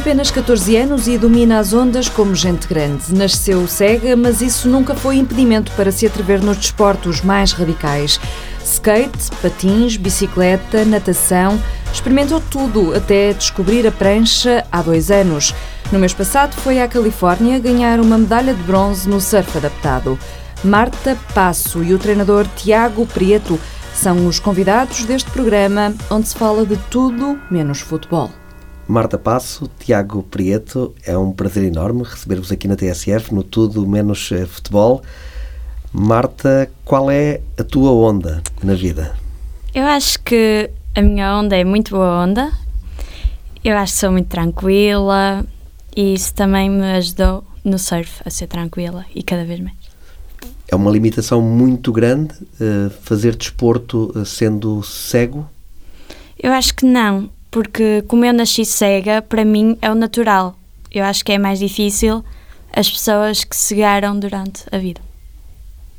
Apenas 14 anos e domina as ondas como gente grande. Nasceu cega, mas isso nunca foi impedimento para se atrever nos desportos mais radicais. Skate, patins, bicicleta, natação, experimentou tudo até descobrir a prancha há dois anos. No mês passado foi à Califórnia ganhar uma medalha de bronze no surf adaptado. Marta Passo e o treinador Tiago Prieto são os convidados deste programa onde se fala de tudo menos futebol. Marta Passo, Tiago Prieto, é um prazer enorme receber-vos aqui na TSF, no Tudo Menos eh, Futebol. Marta, qual é a tua onda na vida? Eu acho que a minha onda é muito boa onda. Eu acho que sou muito tranquila e isso também me ajudou no surf a ser tranquila e cada vez mais. É uma limitação muito grande uh, fazer desporto uh, sendo cego? Eu acho que não porque como eu nasci cega, para mim é o natural. Eu acho que é mais difícil as pessoas que cegaram durante a vida.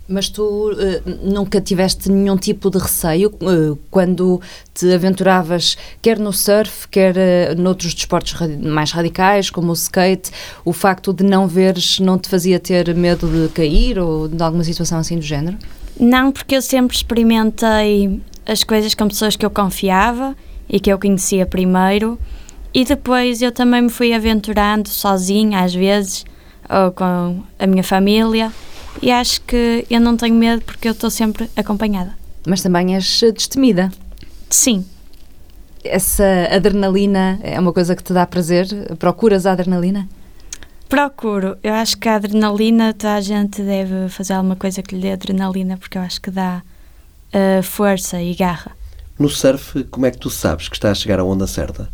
Mas tu uh, nunca tiveste nenhum tipo de receio uh, quando te aventuravas, quer no surf, quer uh, noutros desportos radi mais radicais, como o skate, o facto de não veres não te fazia ter medo de cair ou de alguma situação assim do género? Não, porque eu sempre experimentei as coisas com pessoas que eu confiava e que eu conhecia primeiro. E depois eu também me fui aventurando sozinha, às vezes, ou com a minha família. E acho que eu não tenho medo porque eu estou sempre acompanhada. Mas também és destemida. Sim. Essa adrenalina é uma coisa que te dá prazer? Procuras a adrenalina? Procuro. Eu acho que a adrenalina, toda a gente deve fazer alguma coisa que lhe dê adrenalina, porque eu acho que dá uh, força e garra. No surf, como é que tu sabes que está a chegar à onda certa?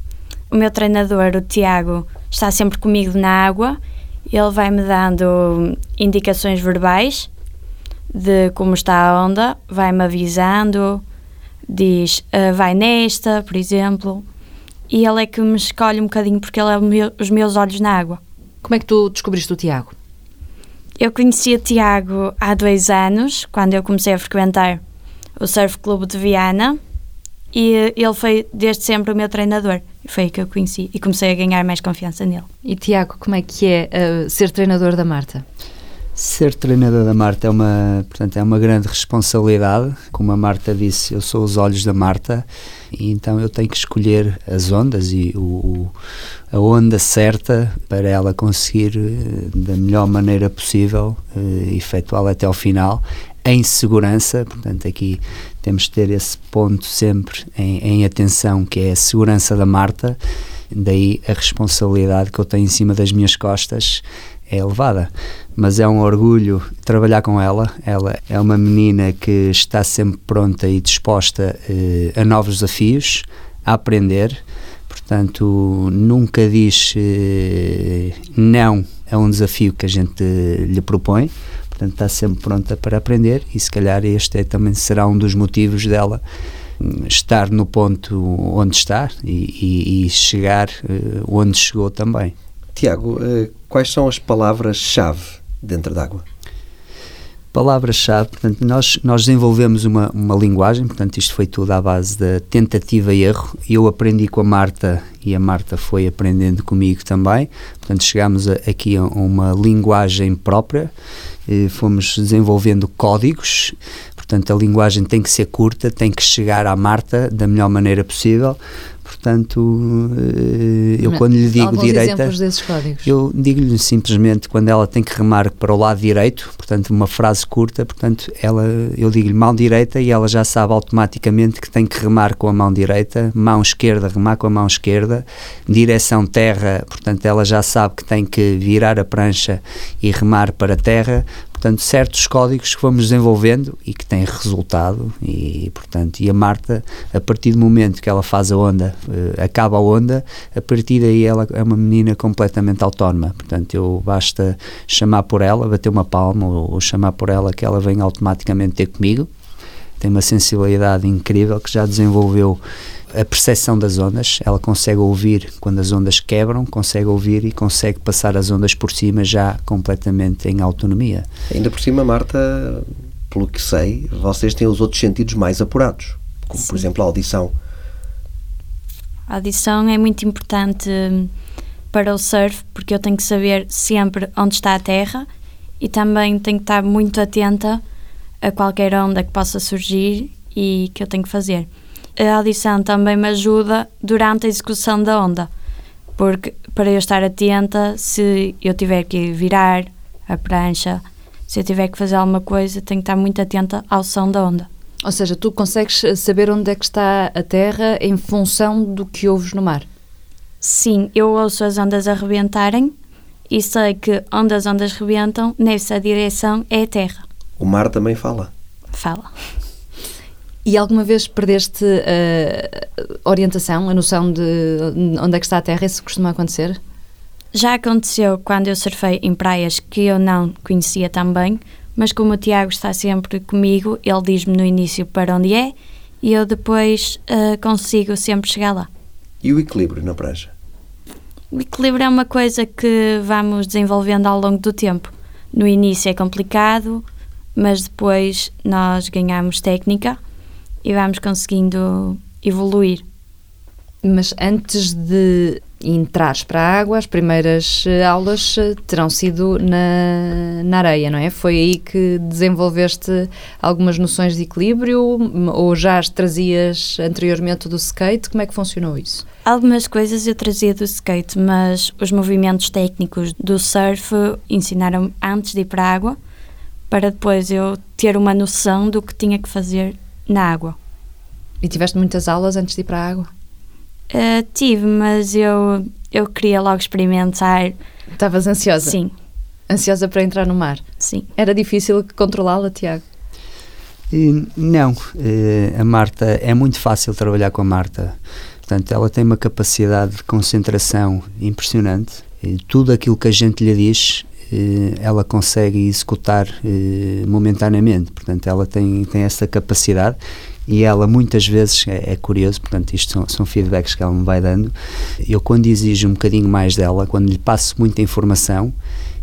O meu treinador, o Tiago, está sempre comigo na água. Ele vai-me dando indicações verbais de como está a onda, vai-me avisando, diz uh, vai nesta, por exemplo, e ele é que me escolhe um bocadinho porque ele é meu, os meus olhos na água. Como é que tu descobriste o Tiago? Eu conheci o Tiago há dois anos, quando eu comecei a frequentar o Surf Clube de Viana, e ele foi desde sempre o meu treinador. Foi aí que eu conheci e comecei a ganhar mais confiança nele. E Tiago, como é que é uh, ser treinador da Marta? Ser treinador da Marta é uma, portanto, é uma grande responsabilidade. Como a Marta disse, eu sou os olhos da Marta e então eu tenho que escolher as ondas e o, a onda certa para ela conseguir eh, da melhor maneira possível uh, efetuá-la até ao final em segurança, portanto aqui temos de ter esse ponto sempre em, em, atenção, que é a segurança da Marta, daí a responsabilidade que eu tenho em cima das minhas costas é elevada. Mas é um orgulho trabalhar com ela. Ela é uma menina que está sempre pronta e disposta eh, a novos desafios, a aprender. Portanto, nunca diz eh, não a um desafio que a gente lhe propõe Portanto, está sempre pronta para aprender e se calhar este é, também será um dos motivos dela hum, estar no ponto onde está e, e, e chegar uh, onde chegou também. Tiago, uh, quais são as palavras-chave dentro d'água? Palavras-chave, portanto, nós, nós desenvolvemos uma, uma linguagem, portanto, isto foi tudo à base da tentativa e erro. Eu aprendi com a Marta e a Marta foi aprendendo comigo também. Portanto, chegámos a, aqui a uma linguagem própria eh, fomos desenvolvendo códigos, portanto a linguagem tem que ser curta, tem que chegar à Marta da melhor maneira possível. Portanto, eh, eu quando lhe digo direita, eu digo-lhe simplesmente quando ela tem que remar para o lado direito, portanto uma frase curta, portanto ela, eu digo-lhe mão direita e ela já sabe automaticamente que tem que remar com a mão direita, mão esquerda remar com a mão esquerda, direção terra, portanto ela já sabe que tem que virar a prancha e remar para terra, portanto, certos códigos que vamos desenvolvendo e que têm resultado e, portanto, e a Marta, a partir do momento que ela faz a onda, uh, acaba a onda, a partir daí ela é uma menina completamente autónoma, portanto, eu basta chamar por ela, bater uma palma ou, ou chamar por ela que ela vem automaticamente ter comigo, tem uma sensibilidade incrível que já desenvolveu a percepção das ondas, ela consegue ouvir quando as ondas quebram, consegue ouvir e consegue passar as ondas por cima já completamente em autonomia. Ainda por cima, Marta, pelo que sei, vocês têm os outros sentidos mais apurados, como Sim. por exemplo a audição. A audição é muito importante para o surf, porque eu tenho que saber sempre onde está a terra e também tenho que estar muito atenta a qualquer onda que possa surgir e que eu tenho que fazer. A audição também me ajuda durante a execução da onda, porque para eu estar atenta, se eu tiver que virar a prancha, se eu tiver que fazer alguma coisa, tenho que estar muito atenta ao som da onda. Ou seja, tu consegues saber onde é que está a Terra em função do que ouves no mar? Sim, eu ouço as ondas arrebentarem e sei que onde as ondas rebentam, nessa direção é a Terra. O mar também fala. Fala. E alguma vez perdeste a orientação, a noção de onde é que está a Terra? Isso costuma acontecer? Já aconteceu quando eu surfei em praias que eu não conhecia tão bem, mas como o Tiago está sempre comigo, ele diz-me no início para onde é e eu depois uh, consigo sempre chegar lá. E o equilíbrio na prancha? O equilíbrio é uma coisa que vamos desenvolvendo ao longo do tempo. No início é complicado, mas depois nós ganhamos técnica e vamos conseguindo evoluir. Mas antes de entrares para a água, as primeiras eh, aulas eh, terão sido na, na areia, não é? Foi aí que desenvolveste algumas noções de equilíbrio ou já as trazias anteriormente do skate? Como é que funcionou isso? Algumas coisas eu trazia do skate, mas os movimentos técnicos do surf ensinaram antes de ir para a água, para depois eu ter uma noção do que tinha que fazer na água. E tiveste muitas aulas antes de ir para a água? Uh, tive, mas eu, eu queria logo experimentar. Estavas ansiosa? Sim. Ansiosa para entrar no mar? Sim. Era difícil controlá-la, Tiago? Não, eh, a Marta é muito fácil trabalhar com a Marta. Portanto, ela tem uma capacidade de concentração impressionante. E tudo aquilo que a gente lhe diz, ela consegue executar momentaneamente. Portanto, ela tem, tem essa capacidade e ela muitas vezes, é, é curioso, portanto isto são, são, feedbacks que ela me vai dando, eu quando exijo um bocadinho mais dela, quando lhe passo muita informação,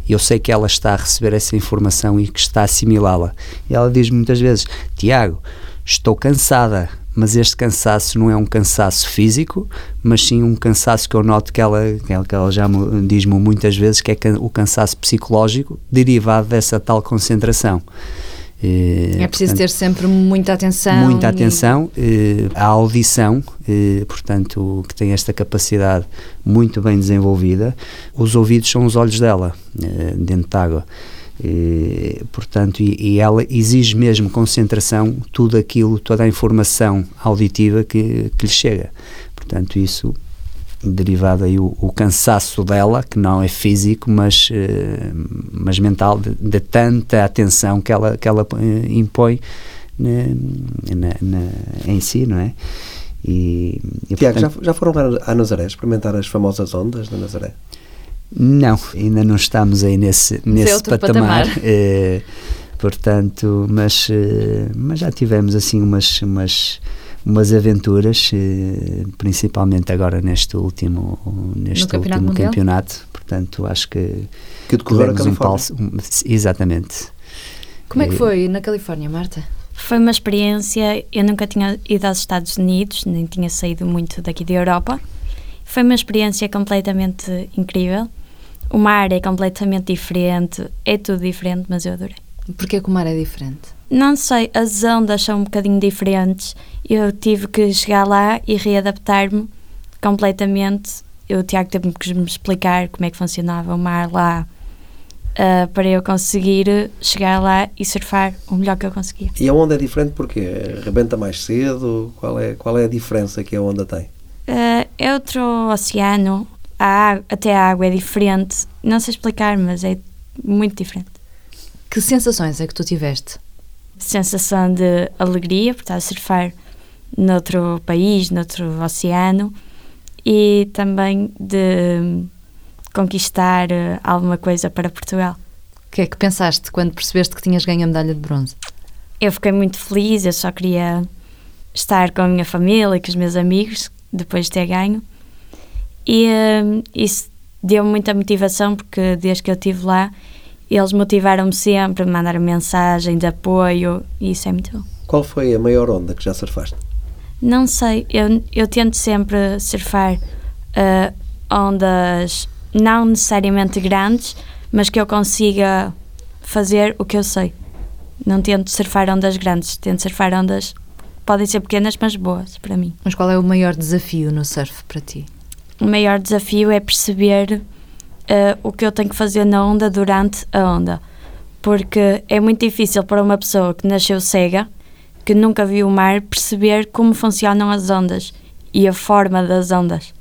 eu sei que ela está a receber essa informação e que está a assimilá-la. E ela diz muitas vezes, Tiago, estou cansada, mas este cansaço não é um cansaço físico, mas sim um cansaço que eu noto que ela, que ela, já diz-me muitas vezes, que é o cansaço psicológico derivado dessa tal concentração. Eh, é preciso portanto, ter sempre muita atenção. Muita atenção. E... Eh, a audição, eh, portanto, que tem esta capacidade muito bem desenvolvida. Os ouvidos são os olhos dela, dentro da água. E, portanto, e, e, ela exige mesmo concentração, tudo aquilo, toda a informação auditiva que, que lhe chega. Portanto, isso derivado aí o, o, cansaço dela, que não é físico, mas, uh, mas mental, de, de, tanta atenção que ela, que ela uh, impõe na, na, em si, não é? E, e Tiago, portanto, já, já foram lá a Nazaré experimentar as famosas ondas da Nazaré? Não, ainda não estamos aí nesse, nesse patamar. patamar. Uh, portanto, mas, mas já tivemos assim umas, umas umas aventuras, eh, principalmente agora neste último, neste campeonato último campeonato. Portanto, acho que, que decorreu um palco. Um, exatamente. Como é que foi na Califórnia, Marta? Foi uma experiência. Eu nunca tinha ido aos Estados Unidos, nem tinha saído muito daqui da Europa. Foi uma experiência completamente incrível. O mar é completamente diferente, é tudo diferente, mas eu adorei. Porquê que o mar é diferente? Não sei, as ondas são um bocadinho diferentes. Eu tive que chegar lá e readaptar-me completamente. Eu, o Tiago teve que me explicar como é que funcionava o mar lá uh, para eu conseguir chegar lá e surfar o melhor que eu conseguia. E a onda é diferente porque rebenta mais cedo? Qual é, qual é a diferença que a onda tem? Uh, é outro oceano, a até a água é diferente. Não sei explicar, mas é muito diferente. Que sensações é que tu tiveste? Sensação de alegria por estar a surfar noutro país, noutro oceano e também de conquistar eh, alguma coisa para Portugal. O que é que pensaste quando percebeste que tinhas ganho a medalha de bronze? Eu fiquei muito feliz, eu só queria estar com a minha família e com os meus amigos depois de ter ganho. E uh, isso deu muita motivação porque desde que eu estive lá eles motivaram-me sempre, mandaram mensagem de apoio e isso é muito bom. Qual foi a maior onda que já surfaste? Não sei, eu, eu tento sempre surfar uh, ondas não necessariamente grandes, mas que eu consiga fazer o que eu sei. Não tento surfar ondas grandes, tento surfar ondas podem ser pequenas, mas boas para mim. Mas qual é o maior desafio no surf para ti? O maior desafio é perceber uh, o que eu tenho que fazer na onda durante a onda. Porque é muito difícil para uma pessoa que nasceu cega, que nunca viu o mar, perceber como funcionam as ondas e a forma das ondas.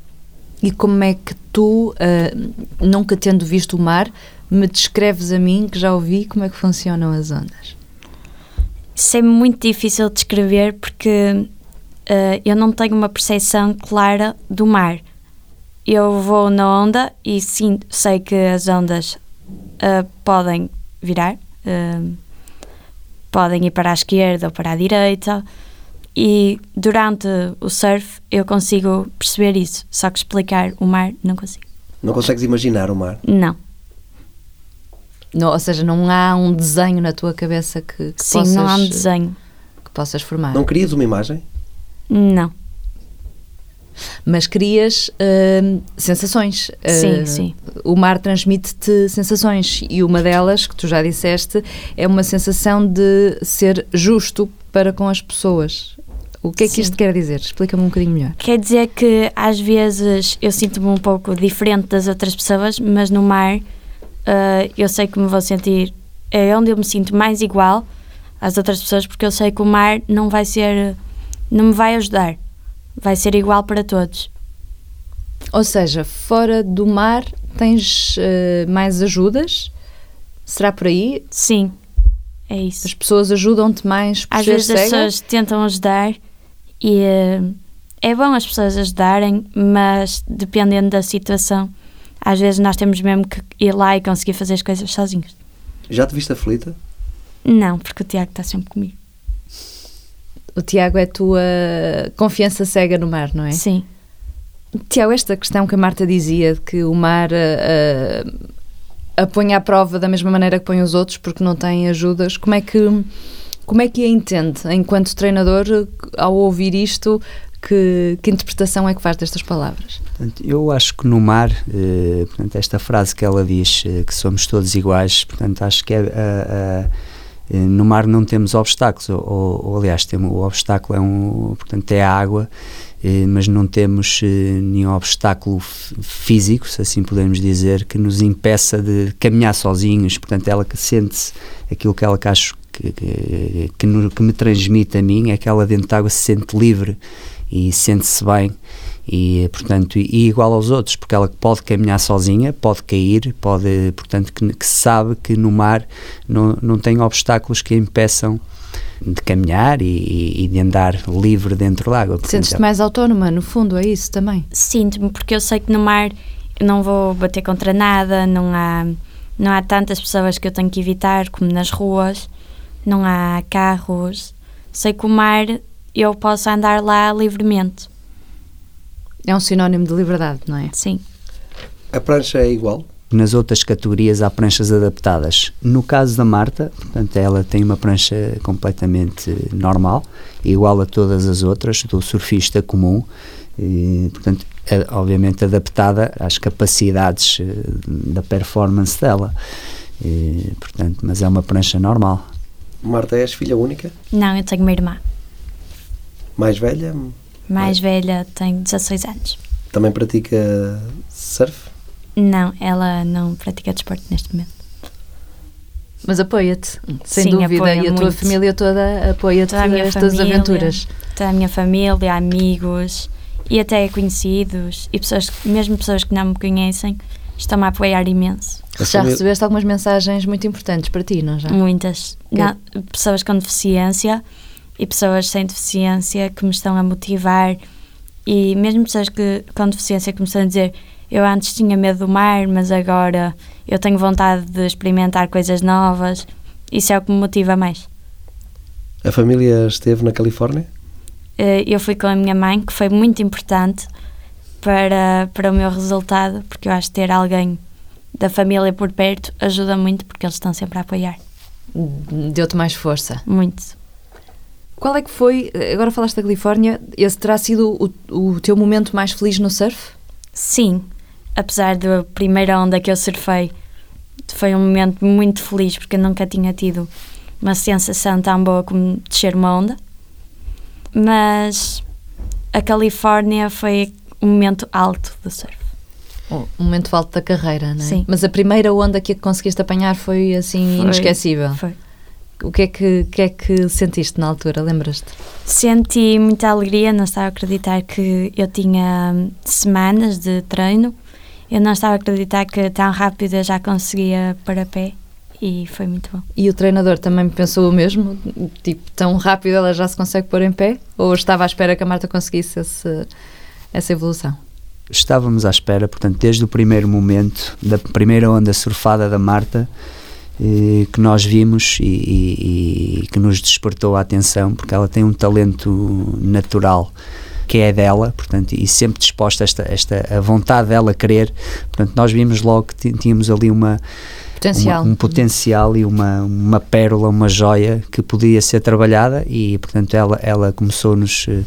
E como é que tu, uh, nunca tendo visto o mar, me descreves a mim, que já ouvi, como é que funcionam as ondas? Isso é muito difícil de descrever porque uh, eu não tenho uma percepção clara do mar. Eu vou na onda e sim, sei que as ondas uh, podem virar, uh, podem ir para a esquerda ou para a direita, e durante o surf eu consigo perceber isso, só que explicar o mar não consigo. Não consegues imaginar o mar? Não. Não, ou seja, não há um desenho na tua cabeça que, que Sim, possas, não há um desenho. que possas formar. Não querias uma imagem? Não. Mas crias uh, sensações. Sim, Uh, sim. O mar transmite-te sensações e uma delas, que tu já disseste, é uma sensação de ser justo para com as pessoas. O que é que Sim. isto quer dizer? Explica-me um bocadinho melhor. Quer dizer que às vezes eu sinto-me um pouco diferente das outras pessoas, mas no mar ah, eu sei que me vou sentir. É onde eu me sinto mais igual às outras pessoas, porque eu sei que o mar não vai ser. não me vai ajudar. Vai ser igual para todos. Ou seja, fora do mar tens uh, mais ajudas? Será por aí? Sim, é isso. As pessoas ajudam-te mais por Às vezes as cega? pessoas tentam ajudar e eh, é bom as pessoas ajudarem, mas dependendo da situação, às vezes nós temos mesmo que ir lá e conseguir fazer as coisas sozinhos. Já te viste aflita? Não, porque o Tiago está sempre comigo. O Tiago é a tua confiança cega no mar, não é? Sim. Tiago, esta questão que a Marta dizia de que o mar uh, a põe à prova da mesma maneira que põe os outros porque não tem ajudas, como é que, como é que a entende enquanto treinador ao ouvir isto? Que, que interpretação é que faz destas palavras? Eu acho que no mar, eh, portanto, esta frase que ela diz, eh, que somos todos iguais, portanto, acho que é, eh, eh, no mar não temos obstáculos, ou, ou, ou, aliás, temos, o obstáculo é, um, portanto, é a água, eh, mas não temos eh, nenhum obstáculo físico, se assim podemos dizer, que nos impeça de caminhar sozinhos. Portanto, ela que sente aquilo que ela que acho que, que, que me transmite a mim é que ela dentro de água se sente livre e sente-se bem e portanto e igual aos outros porque ela pode caminhar sozinha pode cair pode portanto que, que sabe que no mar não, não tem obstáculos que a impeçam de caminhar e, e de andar livre dentro da água. Sentes-te mais autónoma no fundo é isso também? Sinto-me porque eu sei que no mar eu não vou bater contra nada não há não há tantas pessoas que eu tenho que evitar como nas ruas não há carros. Sei que o mar eu posso andar lá livremente. É um sinónimo de liberdade, não é? Sim. A prancha é igual? Nas outras categorias há pranchas adaptadas. No caso da Marta, portanto, ela tem uma prancha completamente normal, igual a todas as outras, do surfista comum, e, portanto, é, obviamente adaptada às capacidades da performance dela. E, portanto, mas é uma prancha normal. Marta, és filha única? Não, eu tenho uma irmã. Mais velha? Mais velha, tem 16 anos. Também pratica surf? Não, ela não pratica desporto neste momento. Mas apoia-te, sem Sim, dúvida. apoia e a tua muito. família toda apoia-te Toda a minha nestas família. aventuras. Toda a minha família, amigos e até conhecidos e pessoas, mesmo pessoas que não me conhecem, estão-me a apoiar imenso. A Já família- recebeste algumas mensagens muito importantes para ti, não já? Muitas. Que- Não, pessoas com deficiência e pessoas sem deficiência que me estão a motivar e mesmo pessoas que, com deficiência que me estão a dizer eu antes tinha medo do mar, mas agora eu tenho vontade de experimentar coisas novas. Isso é o que me motiva mais. A família esteve na Califórnia? Eh, Eu fui com a minha mãe, que foi muito importante para, para o meu resultado, porque eu acho que ter alguém da família por perto ajuda muito, porque eles estão sempre a apoiar. Deu-te mais força. Muito. Qual é que foi, agora falaste da Califórnia, esse terá sido o, o teu momento mais feliz no surf? Sim, apesar da primeira onda que eu surfei, foi um momento muito feliz porque eu nunca tinha tido uma sensação tão boa como descer uma onda. Mas a Califórnia foi um momento alto do surf. Um momento alto da carreira, não é? Sim. Mas a primeira onda que conseguiste apanhar foi assim Foi- inesquecível. Foi. O que é que, que é que sentiste na altura? Lembras-te? Senti muita alegria, não estava a acreditar que eu tinha hum, semanas de treino. Eu não estava a acreditar que tão rápido eu já conseguia para pé e foi muito bom. E o treinador também pensou o mesmo? Tipo, tão rápido ela já se consegue pôr em pé? Ou estava à espera que a Marta conseguisse esse- essa evolução? Estávamos à espera, portanto, desde o primeiro momento, da primeira onda surfada da Marta, que nós vimos e, e- e que nos despertou a atenção, porque ela tem um talento natural que é dela, portanto, e sempre disposta a esta, esta a vontade dela querer, portanto, nós vimos logo que tínhamos ali uma, Potencial. uma- um potencial e uma, uma pérola, uma joia que podia ser trabalhada e, portanto, ela, ela começou-nos eh,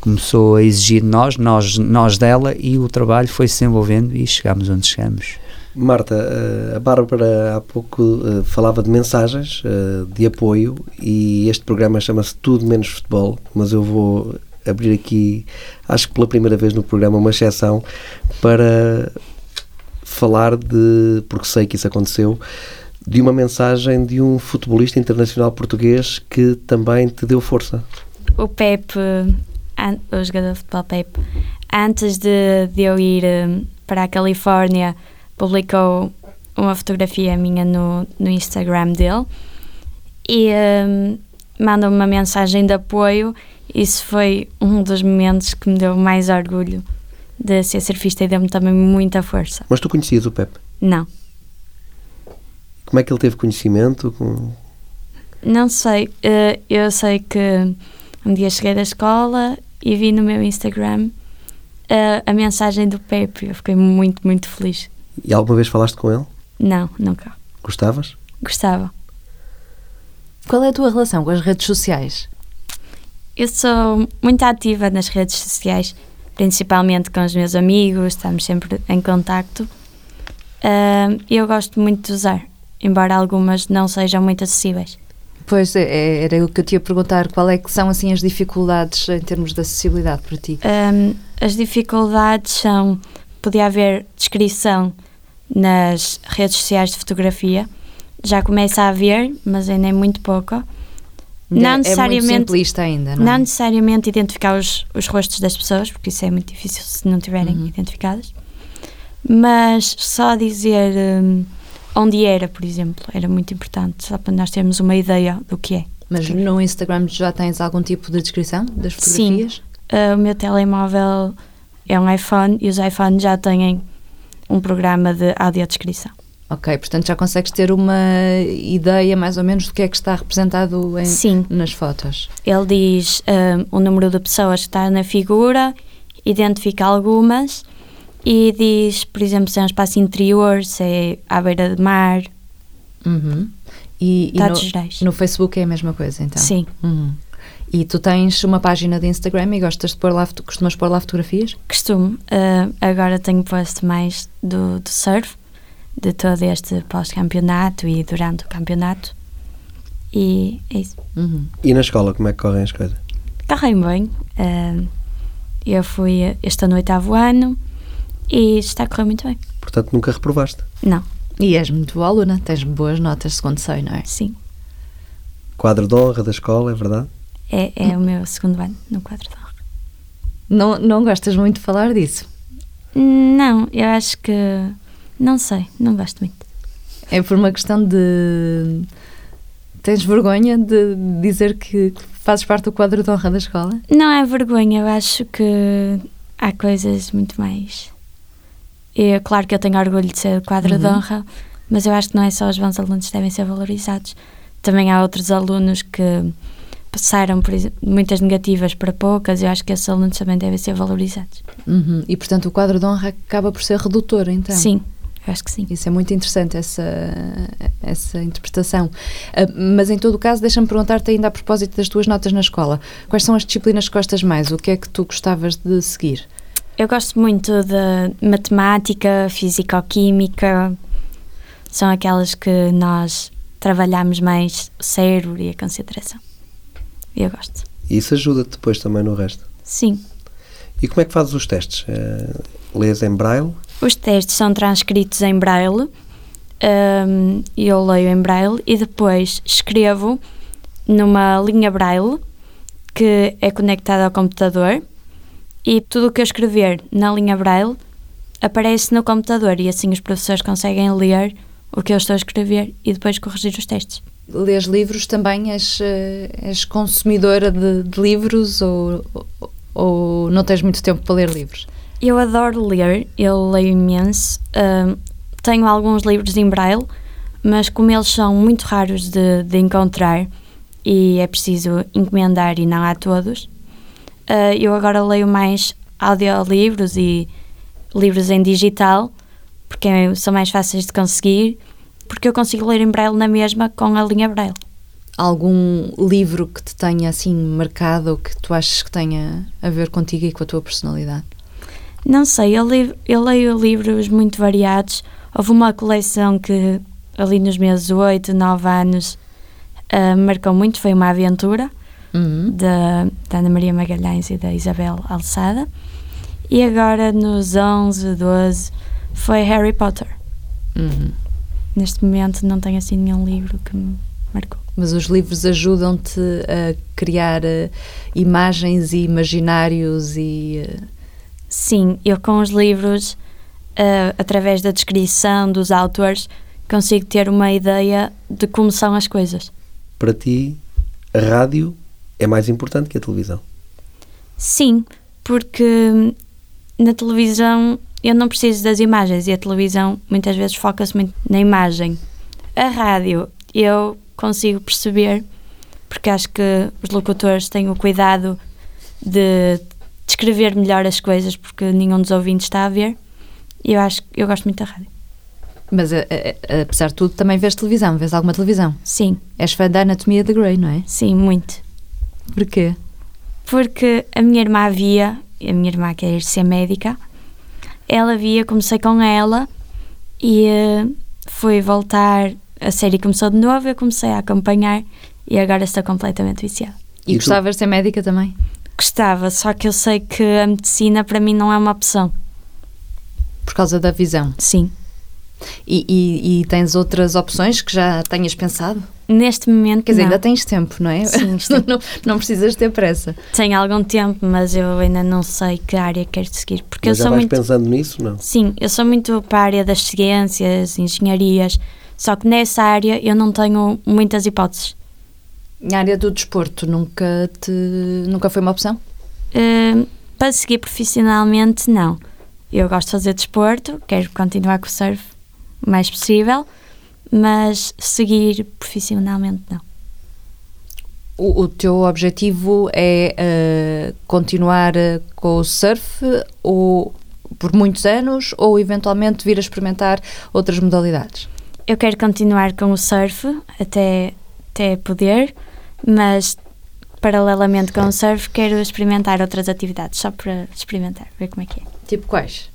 começou a exigir de nós, nós, nós dela e o trabalho foi se desenvolvendo e chegámos onde chegamos. Marta, eh, a Bárbara há pouco eh, falava de mensagens eh, de apoio e este programa chama-se Tudo Menos Futebol, mas eu vou abrir aqui, acho que pela primeira vez no programa, uma exceção para falar de, porque sei que isso aconteceu, de uma mensagem de um futebolista internacional português que também te deu força. O Pepe, o jogador de futebol Pepe, antes de, de eu ir para a Califórnia, publicou uma fotografia minha no, no Instagram dele e hum, mandou-me uma mensagem de apoio. Isso foi um dos momentos que me deu mais orgulho de ser surfista e deu-me também muita força. Mas tu conhecias o Pepe? Não, Como é que ele teve conhecimento? Com... não sei. eh, eu sei que um dia cheguei da escola e vi no meu Instagram eh, a mensagem do Pepe. Eu fiquei muito, muito feliz. E alguma vez falaste com ele? Não, nunca. Gostavas? Gostava. Qual é a tua relação com as redes sociais? Eu sou muito ativa nas redes sociais, principalmente com os meus amigos, estamos sempre em contacto. E eu gosto muito de usar, embora algumas não sejam muito acessíveis. Pois, é, é- era o que eu te ia perguntar. Qual é que são, assim, as dificuldades em termos de acessibilidade para ti? Um, as dificuldades são: podia haver descrição nas redes sociais de fotografia. Já começa a haver, mas ainda é muito. Ainda Não é muito necessariamente- simplista ainda, não, Não é? necessariamente identificar os, os rostos das pessoas, porque isso é muito difícil se não tiverem Uhum. identificadas. Mas só dizer um, onde era, por exemplo, era muito importante, só para nós termos uma ideia do que é. Mas no Instagram já tens algum tipo de descrição das Sim. fotografias? Uh, o meu telemóvel é um iPhone e os iPhones já têm um programa de audiodescrição. Ok, portanto já consegues ter uma ideia mais ou menos do que é que está representado em- Sim, nas fotos. ele diz um, o número de pessoas que está na figura, identifica algumas e diz, por exemplo, se é um espaço interior, se é à beira de mar, Uhum. E, e no, no Facebook é a mesma coisa, então? Sim, Uhum. E tu tens uma página de Instagram e gostas de pôr lá, costumas pôr lá fotografias? costumo. Uh, agora tenho posto mais do, do surf, de todo este pós-campeonato e durante o campeonato. E é isso. Uhum. E na escola, como é que correm as coisas? Correm bem. Uh, eu fui este ano oitavo ano e está a correr muito bem. Portanto, nunca reprovaste. Não, E és muito boa aluna, tens boas notas, segundo sei, não é? sim. Quadro de honra da escola, é verdade? É, é o meu segundo ano no quadro de honra. Não, não gostas muito de falar disso? Não, eu acho que. Não sei, não gosto muito. É por uma questão de. Tens vergonha de dizer que fazes parte do quadro de honra da escola? Não é vergonha, eu acho que há coisas muito mais. É claro que eu tenho orgulho de ser do quadro de Uhum. honra, mas eu acho que não é só os bons alunos que devem ser valorizados. Também há outros alunos que passaram por muitas negativas para poucas, eu acho que esses alunos também devem ser valorizados. Uhum. E portanto o quadro de honra acaba por ser redutor, então? Sim, acho que sim. Isso é muito interessante, essa, essa interpretação. Ah, mas em todo o caso, deixa-me perguntar-te ainda a propósito das tuas notas na escola. Quais são as disciplinas que gostas mais? O que é que tu gostavas de seguir? Eu gosto muito de matemática, físico-química, são aquelas que nós trabalhamos mais o cérebro e a concentração. Eu gosto. E isso ajuda-te depois também no resto? Sim. E como é que fazes os testes? Uh, lês em braille? Os testes são transcritos em braille, um, eu leio em braille e depois escrevo numa linha braille que é conectada ao computador e tudo o que eu escrever na linha braille aparece no computador e assim os professores conseguem ler o que eu estou a escrever e depois corrigir os testes. Lês livros também? És, eh, és consumidora de, de livros ou, ou, ou, não tens muito tempo para ler livros? Eu adoro ler, eu leio imenso. Uh, tenho alguns livros em braille, mas como eles são muito raros de, de encontrar e é preciso encomendar e não há todos, uh, eu agora leio mais audiolivros e livros em digital porque são mais fáceis de conseguir, porque eu consigo ler em braille na mesma com a linha braille. Algum livro que te tenha assim marcado ou que tu achas que tenha a ver contigo e com a tua personalidade? Não sei, eu, li, eu leio livros muito variados. Houve uma coleção que ali nos meus 8, 9 anos uh, marcou muito, foi uma aventura uhum. da, da Ana Maria Magalhães e da Isabel Alçada. E agora nos 11, 12 foi Harry Potter. Uhum. Neste momento não tenho assim nenhum livro que me marcou. Mas os livros ajudam-te a criar uh, imagens e imaginários e. Uh... Sim, eu com os livros, uh, através da descrição dos autores, consigo ter uma ideia de como são as coisas. Para ti, a rádio é mais importante que a televisão? Sim, porque na televisão eu não preciso das imagens e a televisão muitas vezes foca-se muito na imagem. A rádio eu consigo perceber, porque acho que os locutores têm o cuidado de descrever melhor as coisas, porque nenhum dos ouvintes está a ver. E eu acho eu gosto muito da rádio. Mas a, a, apesar de tudo, também vês televisão? Vês alguma televisão? Sim. És fã da Anatomia de Grey, não é? Sim, muito. Porquê? Porque a minha irmã via, a minha irmã quer ser médica, ela via, comecei com ela e uh, fui voltar, a série começou de novo, eu comecei a acompanhar e agora estou completamente viciada. E, e gostavas de ser médica também? Gostava, só que eu sei que a medicina para mim não é uma opção. Por causa da visão? Sim. E, e, e tens outras opções que já tenhas pensado? Neste momento, Quer dizer, não. ainda tens tempo, não é? Sim, não, não precisas ter pressa. Tenho algum tempo, mas eu ainda não sei que área quero seguir. Porque mas eu já sou vais muito... pensando nisso, não? Sim, eu sou muito para a área das ciências, engenharias, só que nessa área eu não tenho muitas hipóteses. Na área do desporto nunca, te, nunca foi uma opção? Uh, para seguir profissionalmente, não. Eu gosto de fazer desporto, quero continuar com o surf o mais possível, mas seguir profissionalmente não. O, o teu objetivo é uh, continuar uh, com o surf ou por muitos anos ou eventualmente vir a experimentar outras modalidades? Eu quero continuar com o surf até, até poder, mas paralelamente com o surf quero experimentar outras atividades, só para experimentar, ver como é que é. Tipo quais?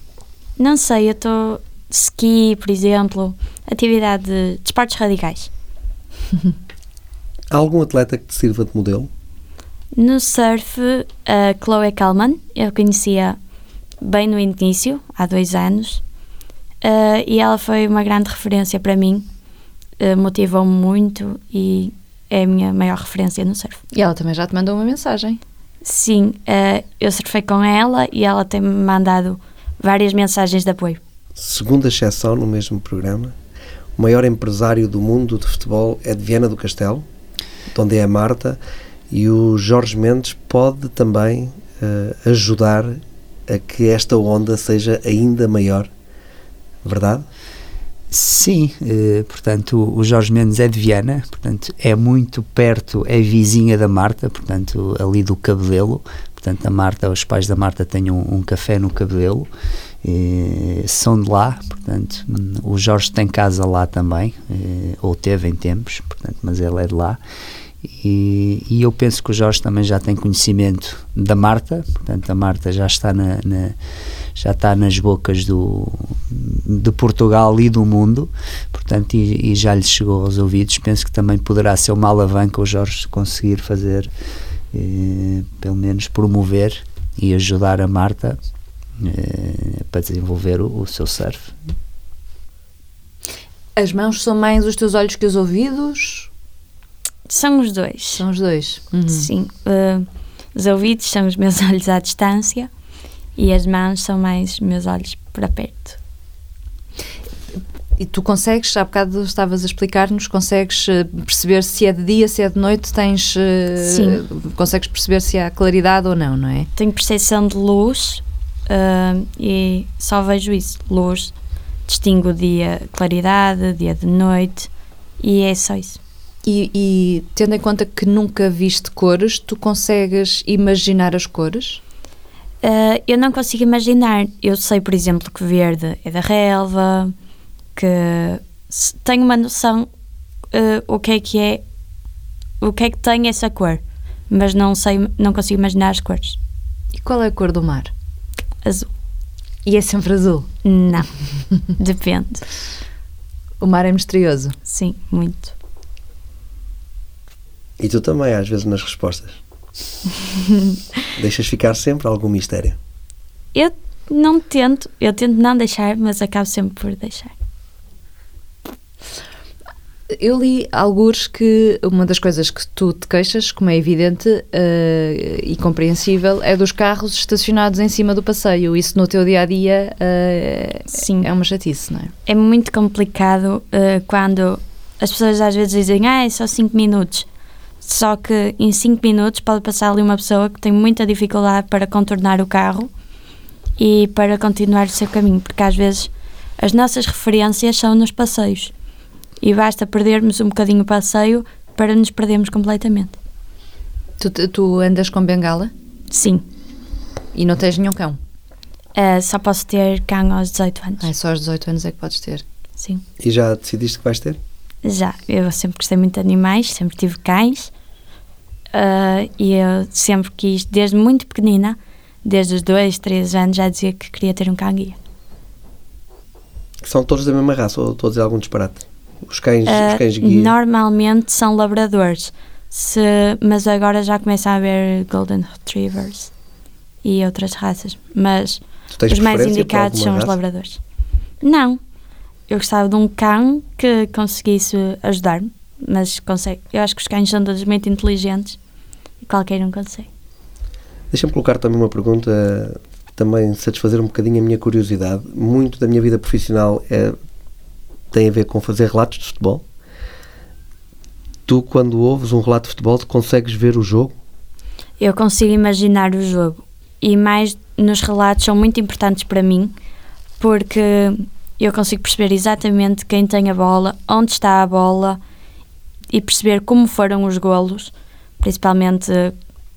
Não sei, eu estou ski, por exemplo, atividade de, esportes radicais. Há algum atleta que te sirva de modelo? No surf, a Chloe Kalman, eu conhecia bem no início, há dois anos, uh, e ela foi uma grande referência para mim, uh, motivou-me muito e é a minha maior referência no surf. E ela também já te mandou uma mensagem? Sim, uh, eu surfei com ela e ela tem-me mandado várias mensagens de apoio. Segunda exceção no mesmo programa, o maior empresário do mundo de futebol é de Viana do Castelo, onde é a Marta, e o Jorge Mendes pode também uh, ajudar a que esta onda seja ainda maior. Verdade? Sim, eh, portanto, o Jorge Mendes é de Viana, portanto, é muito perto, é vizinha da Marta, portanto, ali do Cabedelo. Portanto, a Marta, os pais da Marta têm um, um café no Cabedelo eh, são de lá, portanto, o Jorge tem casa lá também, eh, ou teve em tempos, portanto, mas ele é de lá. E, e, eu penso que o Jorge também já tem conhecimento da Marta, portanto a Marta já está na, na já está nas bocas do, de Portugal e do mundo, portanto, e, e, já lhe chegou aos ouvidos. Penso que também poderá ser uma alavanca o Jorge conseguir fazer, eh, pelo menos promover e ajudar a Marta para desenvolver o, o seu surf. As mãos são mais os teus olhos que os ouvidos? São os dois. São os dois. Uhum. Sim. Uh, os ouvidos são os meus olhos à distância e as mãos são mais meus olhos para perto. E tu consegues, há bocado estavas a explicar-nos, consegues eh, perceber se é de dia, se é de noite, tens. Eh, Sim. Consegues perceber se há claridade ou não, não é? Tenho percepção de luz uh, e só vejo isso, luz. Distingo dia claridade, dia de noite e é só isso. E, e tendo em conta que nunca viste cores, tu consegues imaginar as cores? Uh, eu não consigo imaginar. Eu sei, por exemplo, que verde é da relva, que tenho uma noção uh, o que é que é, o que é que tem essa cor, mas não sei, não consigo imaginar as cores. E qual é a cor do mar? Azul. E é sempre azul? Não, depende. O mar é misterioso? Sim, muito. E tu também, às vezes, nas respostas? Deixas ficar sempre algum mistério? Eu não tento, eu tento não deixar, mas acabo sempre por deixar. Eu li alguns que uma das coisas que tu te queixas, como é evidente uh, e compreensível, é dos carros estacionados em cima do passeio. Isso no teu dia a dia uh, Sim. é uma chatice, não é? É muito complicado uh, quando as pessoas às vezes dizem, ah, é só 5 minutos. Só que em 5 minutos pode passar ali uma pessoa que tem muita dificuldade para contornar o carro e para continuar o seu caminho, porque às vezes as nossas referências são nos passeios e basta perdermos um bocadinho o passeio para nos perdermos completamente. Tu, tu andas com bengala? Sim. E não tens nenhum cão? Uh, só posso ter cão aos 18 anos. Ah, só aos 18 anos é que podes ter? Sim. E já decidiste que vais ter? Já, eu sempre gostei muito de animais, sempre tive cães uh, e eu sempre quis, desde muito pequenina, desde os dois, três anos, já dizia que queria ter um cão guia. São todos da mesma raça ou estou a dizer algum disparate? Os cães, uh, os cães guia? Normalmente são labradores, se, mas agora já começa a haver golden retrievers e outras raças, mas os mais indicados são raça? os labradores. Não, eu gostava de um cão que conseguisse ajudar-me, mas consegue. Eu acho que os cães são todos muito inteligentes e qualquer um consegue. Deixa-me colocar também uma pergunta, também satisfazer um bocadinho a minha curiosidade. Muito da minha vida profissional é, tem a ver com fazer relatos de futebol. Tu, quando ouves um relato de futebol, consegues ver o jogo? Eu consigo imaginar o jogo. E mais nos relatos são muito importantes para mim, porque eu consigo perceber exatamente quem tem a bola, onde está a bola e perceber como foram os golos, principalmente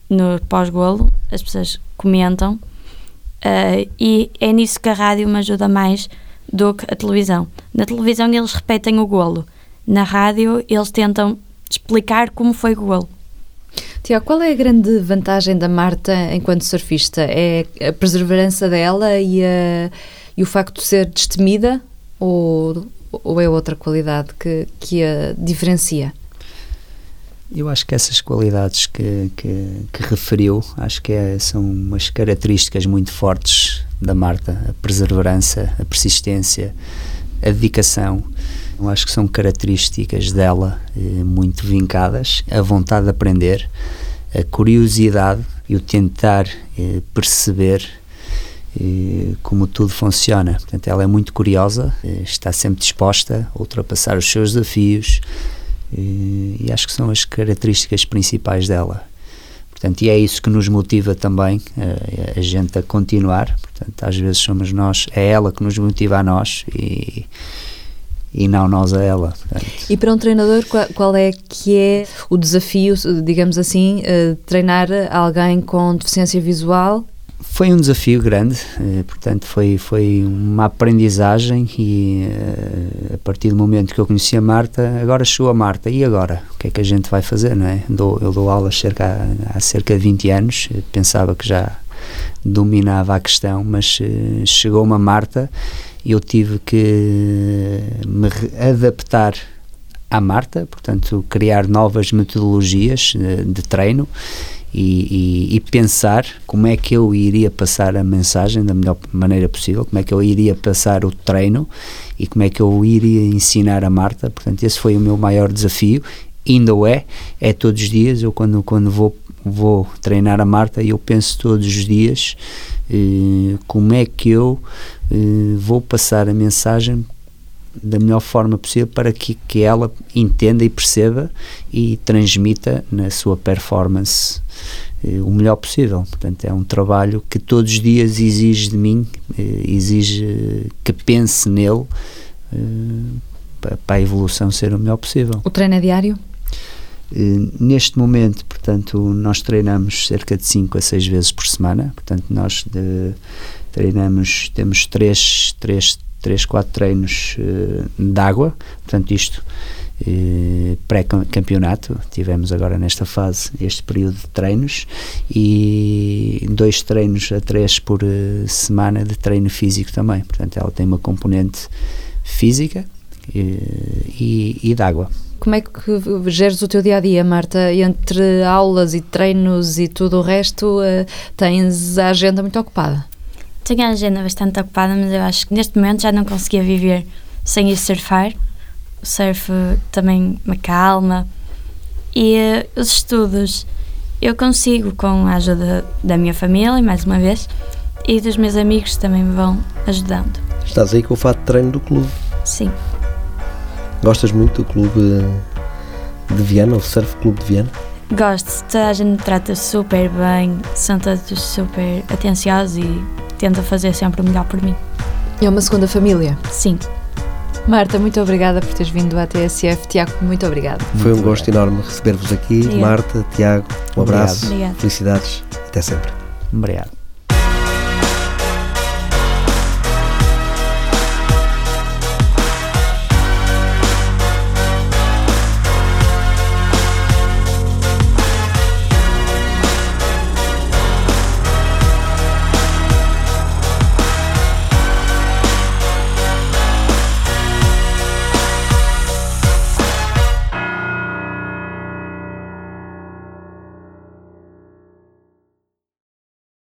no pós-golo, as pessoas comentam, uh, e é nisso que a rádio me ajuda mais do que a televisão. Na televisão eles repetem o golo, na rádio eles tentam explicar como foi o golo. Tiago, qual é a grande vantagem da Marta enquanto surfista? É a perseverança dela e a e o facto de ser destemida ou, ou é outra qualidade que, que a diferencia? Eu acho que essas qualidades que, que, que referiu, acho que é, são umas características muito fortes da Marta, a perseverança, a persistência, a dedicação. Eu acho que são características dela eh, muito vincadas, a vontade de aprender, a curiosidade e o tentar eh, perceber como tudo funciona. Portanto, ela é muito curiosa, eh, está sempre disposta a ultrapassar os seus desafios e acho que são as características principais dela. Portanto, e é isso que nos motiva também a, eh, a gente a continuar. Portanto, às vezes somos nós, é ela que nos motiva a nós e, e não nós a ela. Portanto. E para um treinador, qual, qual, é que é o desafio, digamos assim, uh, treinar alguém com deficiência visual Foi um desafio grande, eh, portanto foi, foi uma aprendizagem e eh, a partir do momento que eu conheci a Marta, agora chegou a Marta, e agora? O que é que a gente vai fazer, não é? Dou, eu dou aulas cerca, há cerca de 20 anos, pensava que já dominava a questão, mas chegou uma Marta e eu tive que me adaptar à Marta, portanto criar novas metodologias de treino e, e, e, pensar como é que eu iria passar a mensagem da melhor maneira possível, como é que eu iria passar o treino e como é que eu iria ensinar a Marta. Portanto, esse foi o meu maior desafio, ainda o é, é todos os dias. Eu, quando, quando vou, vou treinar a Marta, eu penso todos os dias eh, como é que eu eh, vou passar a mensagem da melhor forma possível para que, que ela entenda e perceba e transmita na sua performance eh, o melhor possível. Portanto, é um trabalho que todos os dias exige de mim, eh, exige que pense nele eh, para a evolução ser o melhor possível. O treino é diário? neste momento, portanto, nós treinamos cerca de 5 a 6 vezes por semana. Portanto, nós de, treinamos, temos 3, 3, 3 4 treinos de água. Portanto, isto eh, pré-campeonato. Tivemos agora nesta fase este período de treinos e dois treinos a três por eh, semana de treino físico também. Portanto, ela tem uma componente física eh, e, e de água. Como é que geres o teu dia a dia, Marta? Entre aulas e treinos e tudo o resto, tens a agenda muito ocupada? Tenho a agenda bastante ocupada, mas eu acho que neste momento já não conseguia viver sem ir surfar o surf também me calma. E uh, os estudos eu consigo com a ajuda da minha família, mais uma vez, e dos meus amigos também me vão ajudando. Estás aí com o fato de treino do clube? Sim. Gostas muito do clube de Viana, o Surf Clube de Viana? Gosto, toda a gente me trata super bem, são todos super atenciosos e tenta fazer sempre o melhor por mim. É uma segunda família? Sim. Marta, muito obrigada por teres vindo à TSF. Tiago, muito obrigada. Foi um gosto enorme receber-vos aqui. Obrigado. Marta, Tiago, um abraço, Obrigado. felicidades. Até sempre. Obrigado.